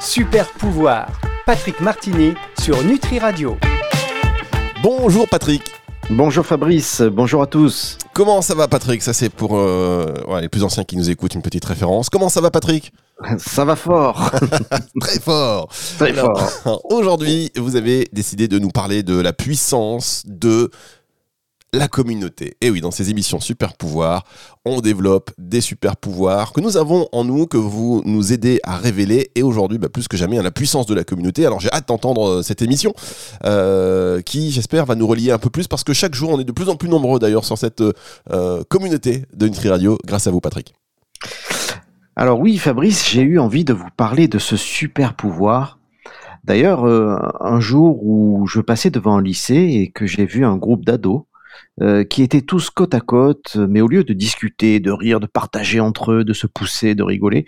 Super pouvoir, Patrick Martini sur Nutri Radio. Bonjour Patrick. Bonjour Fabrice, bonjour à tous. Comment ça va Patrick? Ça c'est pour euh, ouais, les plus anciens qui nous écoutent une petite référence. Comment ça va Patrick? Ça va fort. Très fort. Très fort. Aujourd'hui, vous avez décidé de nous parler de la puissance de la communauté. Et oui, dans ces émissions Super Pouvoir, on développe des super pouvoirs que nous avons en nous, que vous nous aidez à révéler. Et aujourd'hui, bah, plus que jamais, la puissance de la communauté. Alors j'ai hâte d'entendre euh, cette émission euh, qui, j'espère, va nous relier un peu plus parce que chaque jour, on est de plus en plus nombreux d'ailleurs sur cette euh, communauté de Nutri Radio. Grâce à vous, Patrick. Alors oui, Fabrice, j'ai eu envie de vous parler de ce super pouvoir. D'ailleurs, un jour où je passais devant un lycée et que j'ai vu un groupe d'ados euh, qui étaient tous côte à côte, mais au lieu de discuter, de rire, de partager entre eux, de se pousser, de rigoler,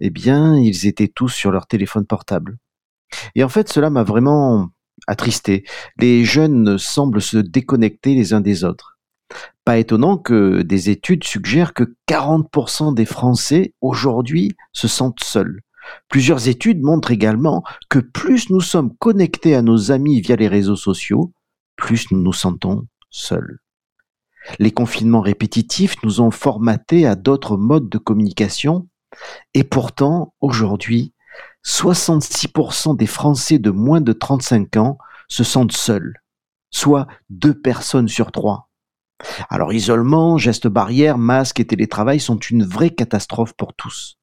eh bien, ils étaient tous sur leur téléphone portable. Et en fait, cela m'a vraiment attristé. Les jeunes semblent se déconnecter les uns des autres. Pas étonnant que des études suggèrent que 40% des Français aujourd'hui se sentent seuls. Plusieurs études montrent également que plus nous sommes connectés à nos amis via les réseaux sociaux, plus nous nous sentons seuls. Les confinements répétitifs nous ont formatés à d'autres modes de communication et pourtant, aujourd'hui, 66% des Français de moins de 35 ans se sentent seuls, soit deux personnes sur trois. Alors isolement, gestes barrières, masques et télétravail sont une vraie catastrophe pour tous.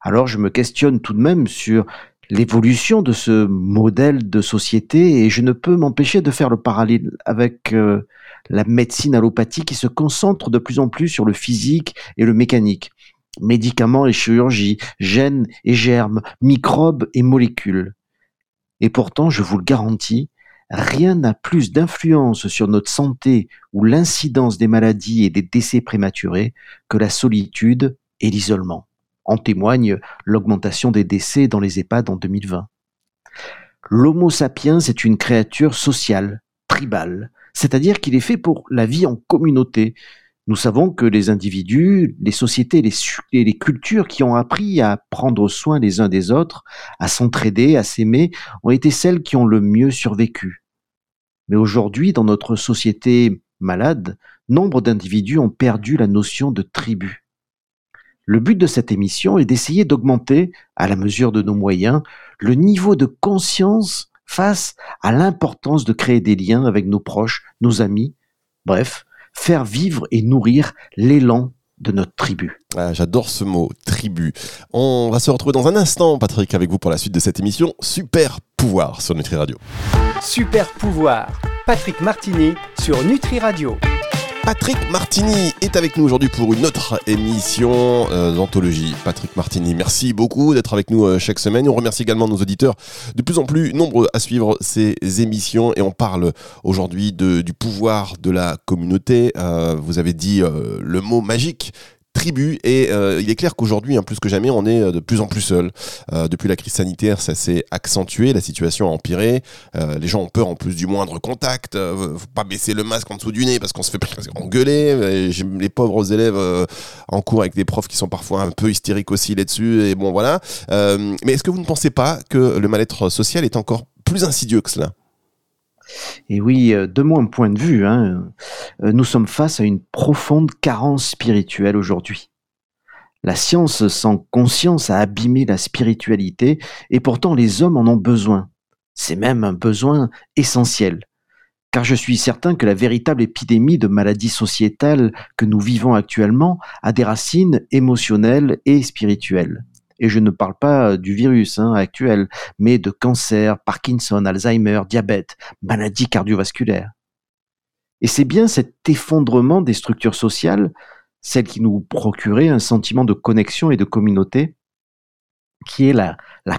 Alors je me questionne tout de même sur l'évolution de ce modèle de société et je ne peux m'empêcher de faire le parallèle avec euh, la médecine allopathique qui se concentre de plus en plus sur le physique et le mécanique. Médicaments et chirurgie, gènes et germes, microbes et molécules. Et pourtant, je vous le garantis, rien n'a plus d'influence sur notre santé ou l'incidence des maladies et des décès prématurés que la solitude et l'isolement. En témoigne l'augmentation des décès dans les EHPAD en 2020. L'Homo sapiens est une créature sociale, tribale, c'est-à-dire qu'il est fait pour la vie en communauté. Nous savons que les individus, les sociétés et les cultures qui ont appris à prendre soin les uns des autres, à s'entraider, à s'aimer, ont été celles qui ont le mieux survécu. Mais aujourd'hui, dans notre société malade, nombre d'individus ont perdu la notion de tribu. Le but de cette émission est d'essayer d'augmenter, à la mesure de nos moyens, le niveau de conscience face à l'importance de créer des liens avec nos proches, nos amis, bref, faire vivre et nourrir l'élan de notre tribu. Ah, j'adore ce mot, tribu. On va se retrouver dans un instant, Patrick, avec vous pour la suite de cette émission. Super pouvoir sur Nutri Radio. Super pouvoir, Patrick Martini sur Nutri Radio. Patrick Martini est avec nous aujourd'hui pour une autre émission euh, d'anthologie. Patrick Martini, merci beaucoup d'être avec nous euh, chaque semaine. On remercie également nos auditeurs de plus en plus nombreux à suivre ces émissions et on parle aujourd'hui du pouvoir de la communauté. Euh, vous avez dit le mot magique Et euh, il est clair qu'aujourd'hui, hein, plus que jamais, on est euh, de plus en plus seul. Euh, depuis la crise sanitaire, ça s'est accentué, la situation a empiré. les gens ont peur en plus du moindre contact. faut pas baisser le masque en dessous du nez parce qu'on se fait engueuler. J'ai les pauvres élèves en cours avec des profs qui sont parfois un peu hystériques aussi là-dessus. Et bon, voilà. mais est-ce que vous ne pensez pas que le mal-être social est encore plus insidieux que cela? Et oui, euh, de mon point de vue, hein, euh, nous sommes face à une profonde carence spirituelle aujourd'hui. La science sans conscience a abîmé la spiritualité et pourtant les hommes en ont besoin. C'est même un besoin essentiel. Car je suis certain que la véritable épidémie de maladies sociétales que nous vivons actuellement a des racines émotionnelles et spirituelles. Et je ne parle pas du virus hein, actuel, mais de cancer, Parkinson, Alzheimer, diabète, maladies cardiovasculaires. Et c'est bien cet effondrement des structures sociales, celles qui nous procuraient un sentiment de connexion et de communauté, qui est la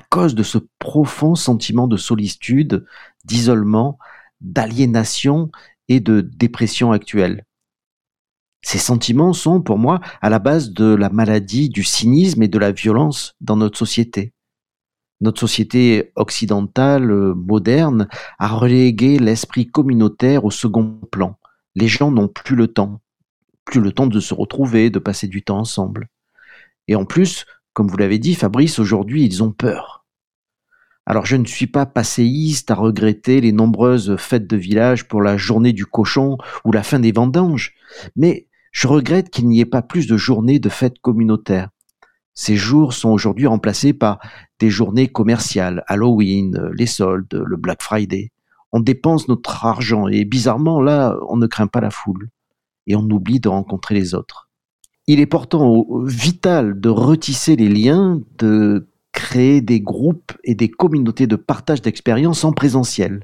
cause de ce profond sentiment de solitude, d'isolement, d'aliénation et de dépression actuelle. Ces sentiments sont pour moi à la base de la maladie, du cynisme et de la violence dans notre société. Notre société occidentale euh, moderne a relégué l'esprit communautaire au second plan. Les gens n'ont plus le temps, plus le temps de se retrouver, de passer du temps ensemble. Et en plus, Comme vous l'avez dit, Fabrice, aujourd'hui, ils ont peur. Alors je ne suis pas passéiste à regretter les nombreuses fêtes de village pour la journée du cochon ou la fin des vendanges, mais je regrette qu'il n'y ait pas plus de journées de fêtes communautaires. Ces jours sont aujourd'hui remplacés par des journées commerciales, Halloween, les soldes, le Black Friday. On dépense notre argent et bizarrement là, on ne craint pas la foule et on oublie de rencontrer les autres. Il est pourtant vital de retisser les liens, de créer des groupes et des communautés de partage d'expériences en présentiel.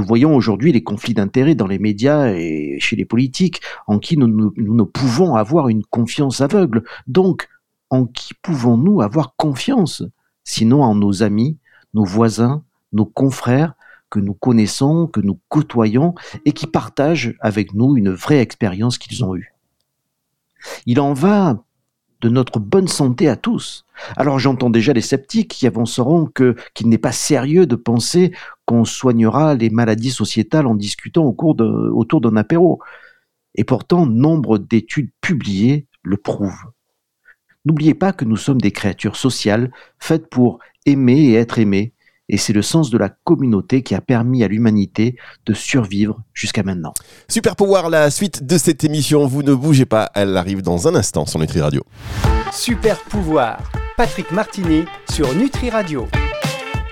Nous voyons aujourd'hui les conflits d'intérêts dans les médias et chez les politiques, en qui nous, ne pouvons avoir une confiance aveugle. Donc, en qui pouvons-nous avoir confiance Sinon en nos amis, nos voisins, nos confrères que nous connaissons, que nous côtoyons et qui partagent avec nous une vraie expérience qu'ils ont eue? Il en va de notre bonne santé à tous. Alors j'entends déjà les sceptiques qui avanceront que qu'il n'est pas sérieux de penser qu'on soignera les maladies sociétales en discutant autour d'un apéro. Et pourtant, nombre d'études publiées le prouvent. N'oubliez pas que nous sommes des créatures sociales faites pour aimer et être aimées, et c'est le sens de la communauté qui a permis à l'humanité de survivre jusqu'à maintenant. Super pouvoir, la suite de cette émission, vous ne bougez pas, elle arrive dans un instant sur Nutri Radio. Super pouvoir, Patrick Martini sur Nutri Radio.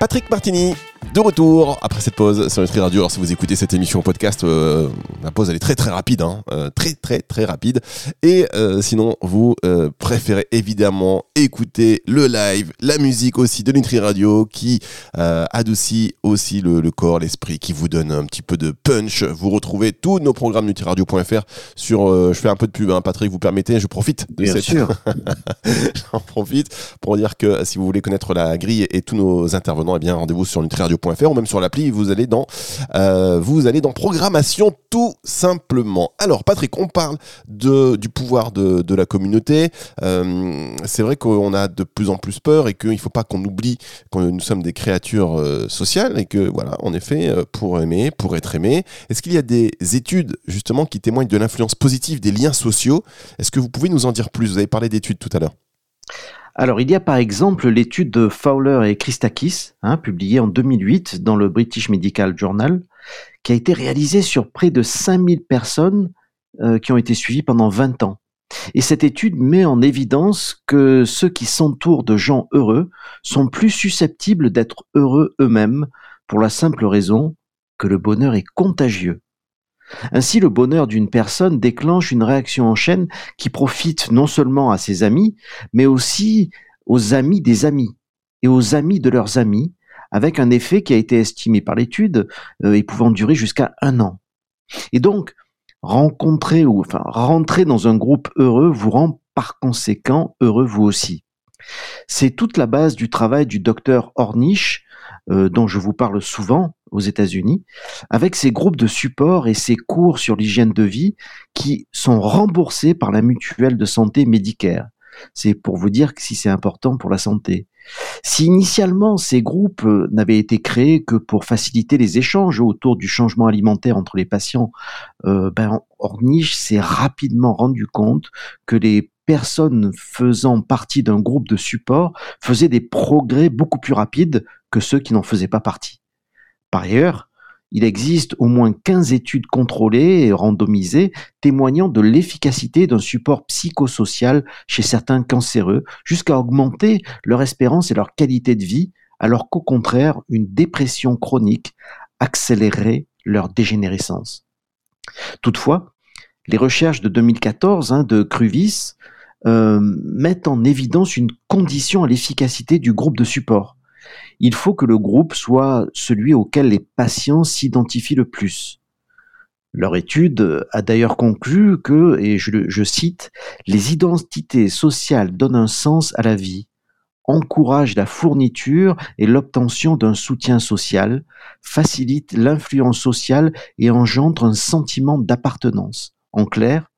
Patrick Martini, de retour après cette pause sur Nutri Radio. Alors si vous écoutez cette émission podcast, euh, la pause elle est très très rapide, hein, euh, très très très rapide. Et euh, sinon vous euh, préférez évidemment écouter le live, la musique aussi de Nutri Radio qui euh, adoucit aussi le, le corps, l'esprit, qui vous donne un petit peu de punch. Vous retrouvez tous nos programmes nutriradio.fr sur. euh, je fais un peu de pub, hein, Patrick, vous permettez, je profite de Bien cette. sûr. J'en profite pour dire que si vous voulez connaître la grille et tous nos intervenants, eh bien rendez-vous sur ou même sur l'appli. Vous allez dans euh, vous allez dans programmation tout simplement. Alors Patrick, on parle de du pouvoir de, la communauté. Euh, c'est vrai qu'on a de plus en plus peur et qu'il ne faut pas qu'on oublie que nous sommes des créatures euh, sociales et que voilà, en effet, pour aimer, pour être aimé. Est-ce qu'il y a des études justement qui témoignent de l'influence positive des liens sociaux? Est-ce que vous pouvez nous en dire plus? Vous avez parlé d'études tout à l'heure. Alors, il y a par exemple l'étude de Fowler et Christakis, hein, publiée en 2008 dans le British Medical Journal, qui a été réalisée sur près de 5000 personnes euh, qui ont été suivies pendant 20 ans. Et cette étude met en évidence que ceux qui s'entourent de gens heureux sont plus susceptibles d'être heureux eux-mêmes pour la simple raison que le bonheur est contagieux. Ainsi, le bonheur d'une personne déclenche une réaction en chaîne qui profite non seulement à ses amis, mais aussi aux amis des amis et aux amis de leurs amis, avec un effet qui a été estimé par l'étude euh, et pouvant durer jusqu'à un an. Et donc, rencontrer ou enfin rentrer dans un groupe heureux vous rend par conséquent heureux vous aussi. C'est toute la base du travail du docteur Ornish, euh, dont je vous parle souvent aux États-Unis, avec ses groupes de support et ses cours sur l'hygiène de vie qui sont remboursés par la mutuelle de santé Medicare. C'est pour vous dire que si c'est important pour la santé. Si initialement ces groupes euh, n'avaient été créés que pour faciliter les échanges autour du changement alimentaire entre les patients, euh, ben, Ornish s'est rapidement rendu compte que les personnes faisant partie d'un groupe de support faisaient des progrès beaucoup plus rapides que ceux qui n'en faisaient pas partie. Par ailleurs, il existe au moins 15 études contrôlées et randomisées témoignant de l'efficacité d'un support psychosocial chez certains cancéreux, jusqu'à augmenter leur espérance et leur qualité de vie, alors qu'au contraire, une dépression chronique accélérait leur dégénérescence. Toutefois, les recherches de 2014 hein, de Cruvis euh, mettent en évidence une condition à l'efficacité du groupe de support. Il faut que le groupe soit celui auquel les patients s'identifient le plus. Leur étude a d'ailleurs conclu que, et je, cite, les identités sociales donnent un sens à la vie, encouragent la fourniture et l'obtention d'un soutien social, facilitent l'influence sociale et engendrent un sentiment d'appartenance. En clair,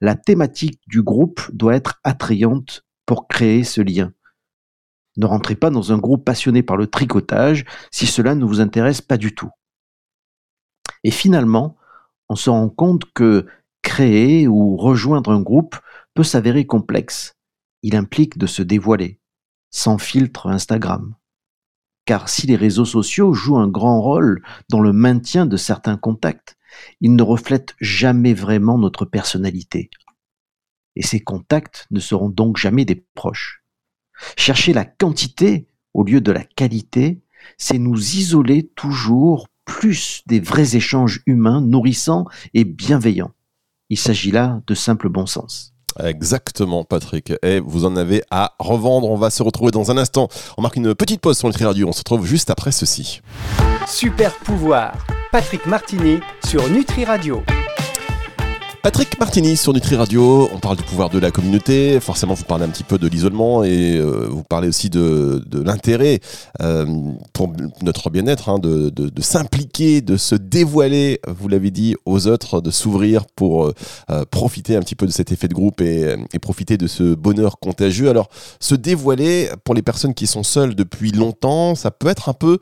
la thématique du groupe doit être attrayante pour créer ce lien. Ne rentrez pas dans un groupe passionné par le tricotage si cela ne vous intéresse pas du tout. Et finalement, on se rend compte que créer ou rejoindre un groupe peut s'avérer complexe. Il implique de se dévoiler. sans filtre Instagram. Car si les réseaux sociaux jouent un grand rôle dans le maintien de certains contacts, ils ne reflètent jamais vraiment notre personnalité. Et ces contacts ne seront donc jamais des proches. Chercher la quantité au lieu de la qualité, c'est nous isoler toujours plus des vrais échanges humains nourrissants et bienveillants. Il s'agit là de simple bon sens. Exactement, Patrick. Et vous en avez à revendre. On va se retrouver dans un instant. On marque une petite pause sur Nutri Radio. On se retrouve juste après ceci. Super pouvoir. Patrick Martini sur Nutri Radio. Patrick Martini sur Nutri Radio, on parle du pouvoir de la communauté, forcément vous parlez un petit peu de l'isolement et euh, vous parlez aussi de, l'intérêt euh, pour notre bien-être, hein, de, s'impliquer, de se dévoiler, vous l'avez dit, aux autres, de s'ouvrir pour euh, profiter un petit peu de cet effet de groupe et, profiter de ce bonheur contagieux. Alors se dévoiler pour les personnes qui sont seules depuis longtemps, ça peut être un peu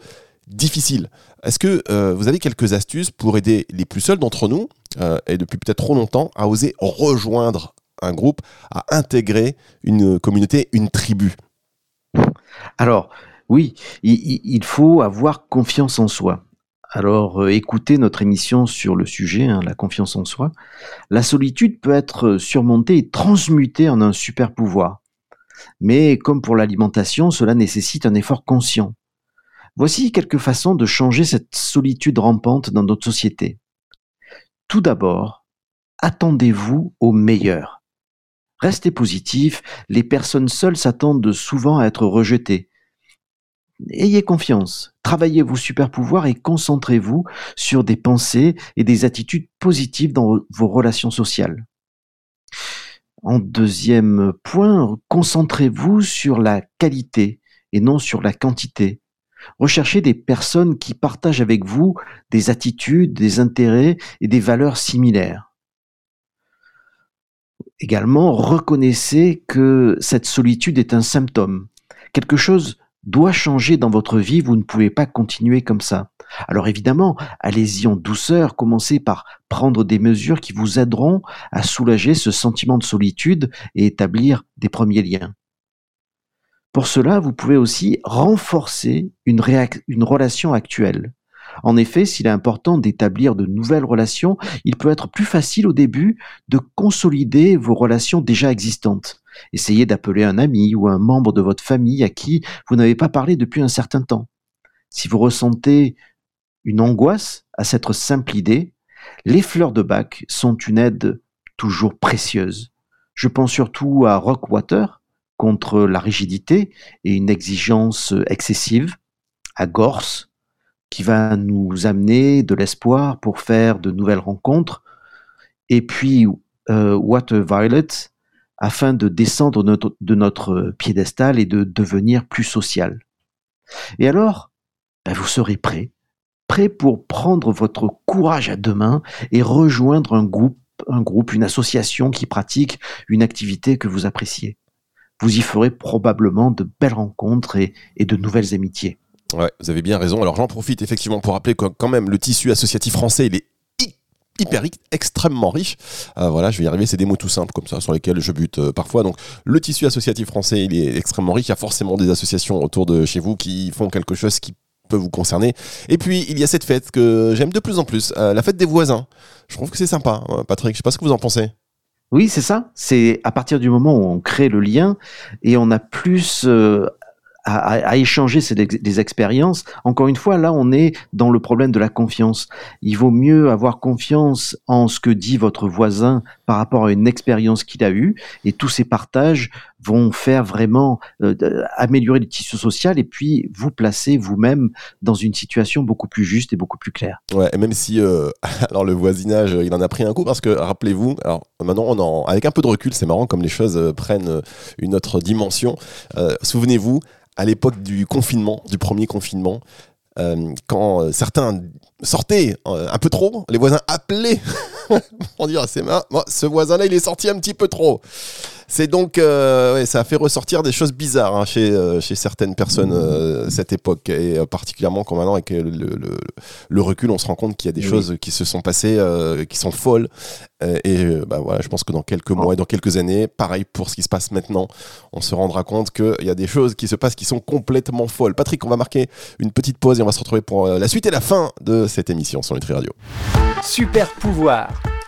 difficile. Est-ce que euh, vous avez quelques astuces pour aider les plus seuls d'entre nous, euh, et depuis peut-être trop longtemps, à oser rejoindre un groupe, à intégrer une communauté, une tribu? Alors, oui, il, faut avoir confiance en soi. Alors, euh, écoutez notre émission sur le sujet, hein, la confiance en soi. La solitude peut être surmontée et transmutée en un super pouvoir. Mais comme pour l'alimentation, cela nécessite un effort conscient. Voici quelques façons de changer cette solitude rampante dans notre société. Tout d'abord, attendez-vous au meilleur. Restez positif, les personnes seules s'attendent souvent à être rejetées. Ayez confiance, travaillez vos super pouvoirs et concentrez-vous sur des pensées et des attitudes positives dans vos relations sociales. En deuxième point, concentrez-vous sur la qualité et non sur la quantité. Recherchez des personnes qui partagent avec vous des attitudes, des intérêts et des valeurs similaires. Également, reconnaissez que cette solitude est un symptôme. Quelque chose doit changer dans votre vie, vous ne pouvez pas continuer comme ça. Alors évidemment, allez-y en douceur, commencez par prendre des mesures qui vous aideront à soulager ce sentiment de solitude et établir des premiers liens. Pour cela, vous pouvez aussi renforcer une, relation actuelle. En effet, s'il est important d'établir de nouvelles relations, il peut être plus facile au début de consolider vos relations déjà existantes. Essayez d'appeler un ami ou un membre de votre famille à qui vous n'avez pas parlé depuis un certain temps. Si vous ressentez une angoisse à cette simple idée, les fleurs de bac sont une aide toujours précieuse. Je pense surtout à Rockwater, contre la rigidité et une exigence excessive, à Gorse, qui va nous amener de l'espoir pour faire de nouvelles rencontres, et puis euh, Water Violet, afin de descendre de notre piédestal et de devenir plus social. Et alors, ben, vous serez prêt, prêt pour prendre votre courage à deux mains et rejoindre un groupe, un groupe, une association qui pratique une activité que vous appréciez vous y ferez probablement de belles rencontres et, de nouvelles amitiés. Vous avez bien raison. Alors j'en profite effectivement pour rappeler que quand même le tissu associatif français, il est hyper extrêmement riche. Euh, voilà, je vais y arriver, c'est des mots tout simples comme ça sur lesquels je bute euh, parfois. Donc le tissu associatif français, il est extrêmement riche. Il y a forcément des associations autour de chez vous qui font quelque chose qui peut vous concerner. Et puis il y a cette fête que j'aime de plus en plus, euh, la fête des voisins. Je trouve que c'est sympa, hein, Patrick. Je sais pas ce que vous en pensez. Oui, c'est ça. C'est à partir du moment où on crée le lien et on a plus euh, à, échanger ces, des expériences. Encore une fois, là, on est dans le problème de la confiance. Il vaut mieux avoir confiance en ce que dit votre voisin par rapport à une expérience qu'il a eue, et tous ces partages vont faire vraiment euh, améliorer le tissu social et puis vous placer vous-même dans une situation beaucoup plus juste et beaucoup plus claire. Ouais, et même si euh, alors le voisinage, il en a pris un coup parce que rappelez-vous, alors maintenant on en, avec un peu de recul, c'est marrant comme les choses euh, prennent une autre dimension. Souvenez-vous, à l'époque du confinement, du premier confinement, euh, quand euh, certains sortaient euh, un peu trop, les voisins appelaient On dirait, c'est marrant. ce voisin-là, il est sorti un petit peu trop. C'est donc, euh, ça a fait ressortir des choses bizarres hein, chez, euh, chez certaines personnes euh, cette époque, et particulièrement quand maintenant avec le, le, recul, on se rend compte qu'il y a des choses qui se sont passées, qui sont folles. et bah, voilà, je pense que dans quelques mois et dans quelques années, pareil pour ce qui se passe maintenant, on se rendra compte qu'il y a des choses qui se passent qui sont complètement folles. Patrick, on va marquer une petite pause et on va se retrouver pour la suite et la fin de cette émission sur Nutri Radio. Super pouvoir,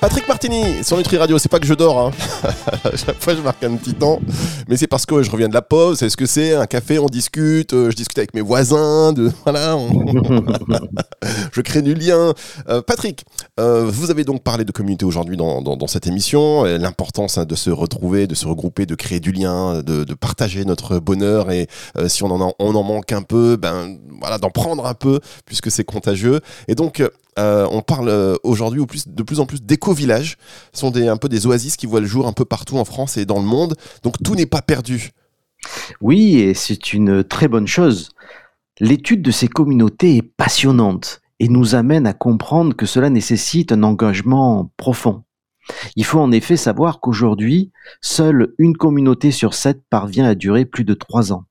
Patrick Martini sur Nutri Radio, c'est pas que je dors, hein. chaque fois je marque un petit temps, mais c'est parce que je reviens de la pause. C'est ce que c'est un café, on discute, euh, je discute avec mes voisins, de voilà, je crée du lien. Euh, Patrick, euh, vous avez donc parlé de communauté aujourd'hui dans, cette émission, l'importance hein, de se retrouver, de se regrouper, de créer du lien, de, partager notre bonheur et si on en, on en manque un peu, ben voilà, d'en prendre un peu puisque c'est contagieux. Et donc euh, on parle euh, aujourd'hui de plus en plus d'éco-villages. Ce sont un peu des oasis qui voient le jour un peu partout en France et dans le monde. Donc tout n'est pas perdu. Oui, et c'est une très bonne chose. L'étude de ces communautés est passionnante et nous amène à comprendre que cela nécessite un engagement profond. Il faut en effet savoir qu'aujourd'hui, seule une communauté sur sept parvient à durer plus de trois ans.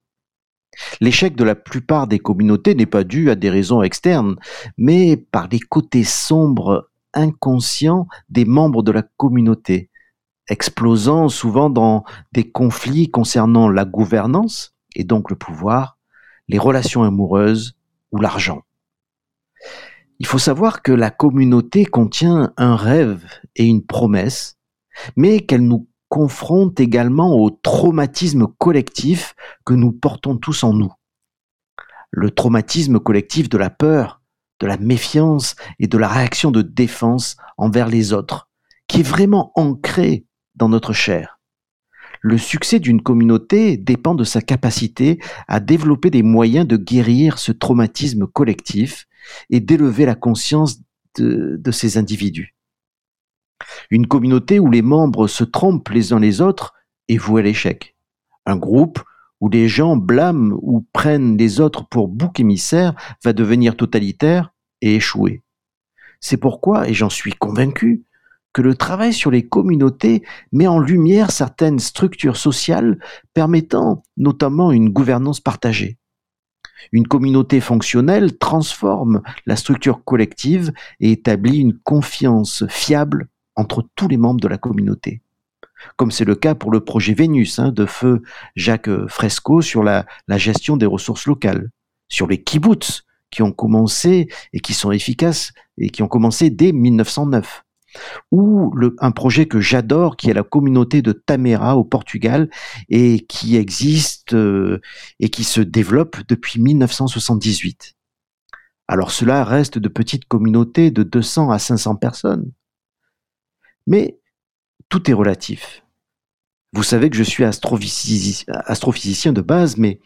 L'échec de la plupart des communautés n'est pas dû à des raisons externes, mais par les côtés sombres inconscients des membres de la communauté, explosant souvent dans des conflits concernant la gouvernance, et donc le pouvoir, les relations amoureuses ou l'argent. Il faut savoir que la communauté contient un rêve et une promesse, mais qu'elle nous confronte également au traumatisme collectif que nous portons tous en nous. Le traumatisme collectif de la peur, de la méfiance et de la réaction de défense envers les autres, qui est vraiment ancré dans notre chair. Le succès d'une communauté dépend de sa capacité à développer des moyens de guérir ce traumatisme collectif et d'élever la conscience de, de ces individus. Une communauté où les membres se trompent les uns les autres est vouée à l'échec. Un groupe où les gens blâment ou prennent les autres pour bouc émissaire va devenir totalitaire et échouer. C'est pourquoi, et j'en suis convaincu, que le travail sur les communautés met en lumière certaines structures sociales permettant notamment une gouvernance partagée. Une communauté fonctionnelle transforme la structure collective et établit une confiance fiable entre tous les membres de la communauté. Comme c'est le cas pour le projet Vénus hein, de feu Jacques Fresco sur la, gestion des ressources locales, sur les kibbutz qui ont commencé et qui sont efficaces et qui ont commencé dès 1909 ou un projet que j'adore qui est la communauté de Tamera au Portugal et qui existe euh, et qui se développe depuis 1978. Alors cela reste de petites communautés de 200 à 500 personnes. Mais tout est relatif. Vous savez que je suis astrophysicien de base, mais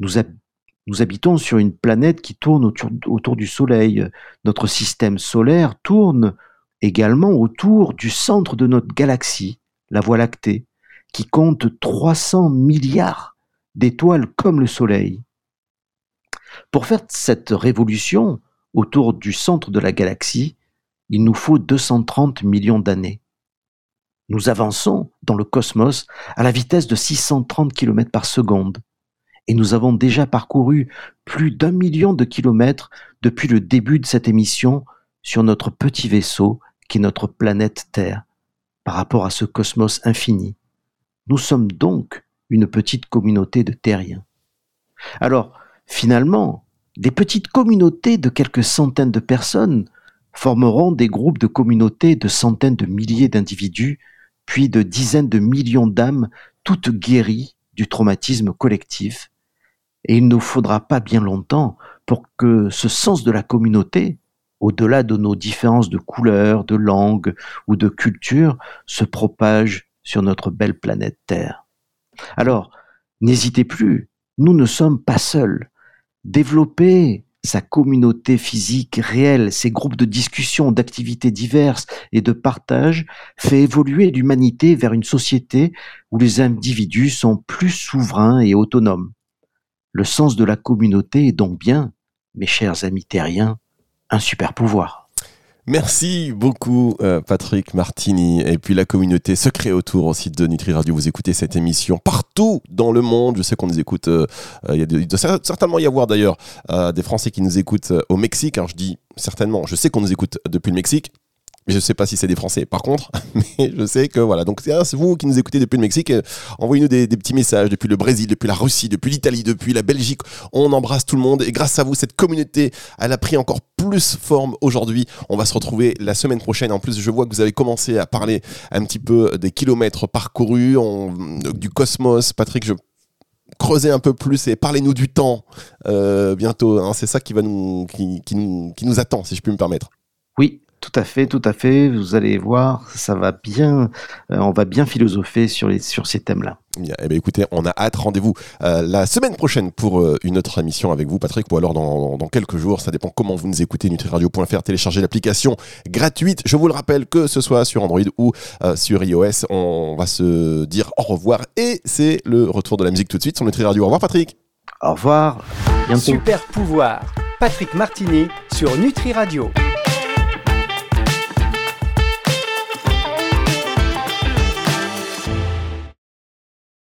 nous, habitons sur une planète qui tourne autour, du Soleil. Notre système solaire tourne également autour du centre de notre galaxie, la Voie lactée, qui compte 300 milliards d'étoiles comme le Soleil. Pour faire cette révolution autour du centre de la galaxie, il nous faut 230 millions d'années. Nous avançons dans le cosmos à la vitesse de 630 km par seconde et nous avons déjà parcouru plus d'un million de kilomètres depuis le début de cette émission sur notre petit vaisseau qui est notre planète Terre par rapport à ce cosmos infini. Nous sommes donc une petite communauté de terriens. Alors, finalement, des petites communautés de quelques centaines de personnes formeront des groupes de communautés de centaines de milliers d'individus, puis de dizaines de millions d'âmes, toutes guéries du traumatisme collectif. Et il ne faudra pas bien longtemps pour que ce sens de la communauté, au-delà de nos différences de couleur, de langue ou de culture, se propage sur notre belle planète Terre. Alors, n'hésitez plus, nous ne sommes pas seuls. Développez sa communauté physique réelle, ses groupes de discussion, d'activités diverses et de partage, fait évoluer l'humanité vers une société où les individus sont plus souverains et autonomes. Le sens de la communauté est donc bien, mes chers amis terriens, un super pouvoir. Merci beaucoup euh, Patrick Martini et puis la communauté se crée autour aussi de Nutri Radio. Vous écoutez cette émission partout dans le monde. Je sais qu'on nous écoute. Euh, euh, il doit certainement y avoir d'ailleurs des Français qui nous écoutent au Mexique. Alors je dis certainement. Je sais qu'on nous écoute depuis le Mexique je ne sais pas si c'est des Français par contre, mais je sais que voilà. Donc c'est vous qui nous écoutez depuis le Mexique, euh, envoyez-nous des, petits messages depuis le Brésil, depuis la Russie, depuis l'Italie, depuis la Belgique. On embrasse tout le monde et grâce à vous, cette communauté, elle a pris encore plus forme aujourd'hui. On va se retrouver la semaine prochaine. En plus, je vois que vous avez commencé à parler un petit peu des kilomètres parcourus, du cosmos. Patrick, je creuser un peu plus et parlez-nous du temps euh, bientôt. Hein. C'est ça qui va nous qui, nous qui nous attend, si je puis me permettre. Oui, tout à fait, tout à fait. Vous allez voir, ça va bien. Euh, on va bien philosopher sur, les, sur ces thèmes-là. Eh bien, écoutez, on a hâte. Rendez-vous euh, la semaine prochaine pour euh, une autre émission avec vous, Patrick, ou alors dans, dans, quelques jours. Ça dépend comment vous nous écoutez. Nutriradio.fr, téléchargez l'application gratuite. Je vous le rappelle, que ce soit sur Android ou sur iOS, on va se dire au revoir. Et c'est le retour de la musique tout de suite sur Nutri Radio. Au revoir, Patrick. Au revoir. Super pouvoir. Patrick Martini sur Nutri Radio.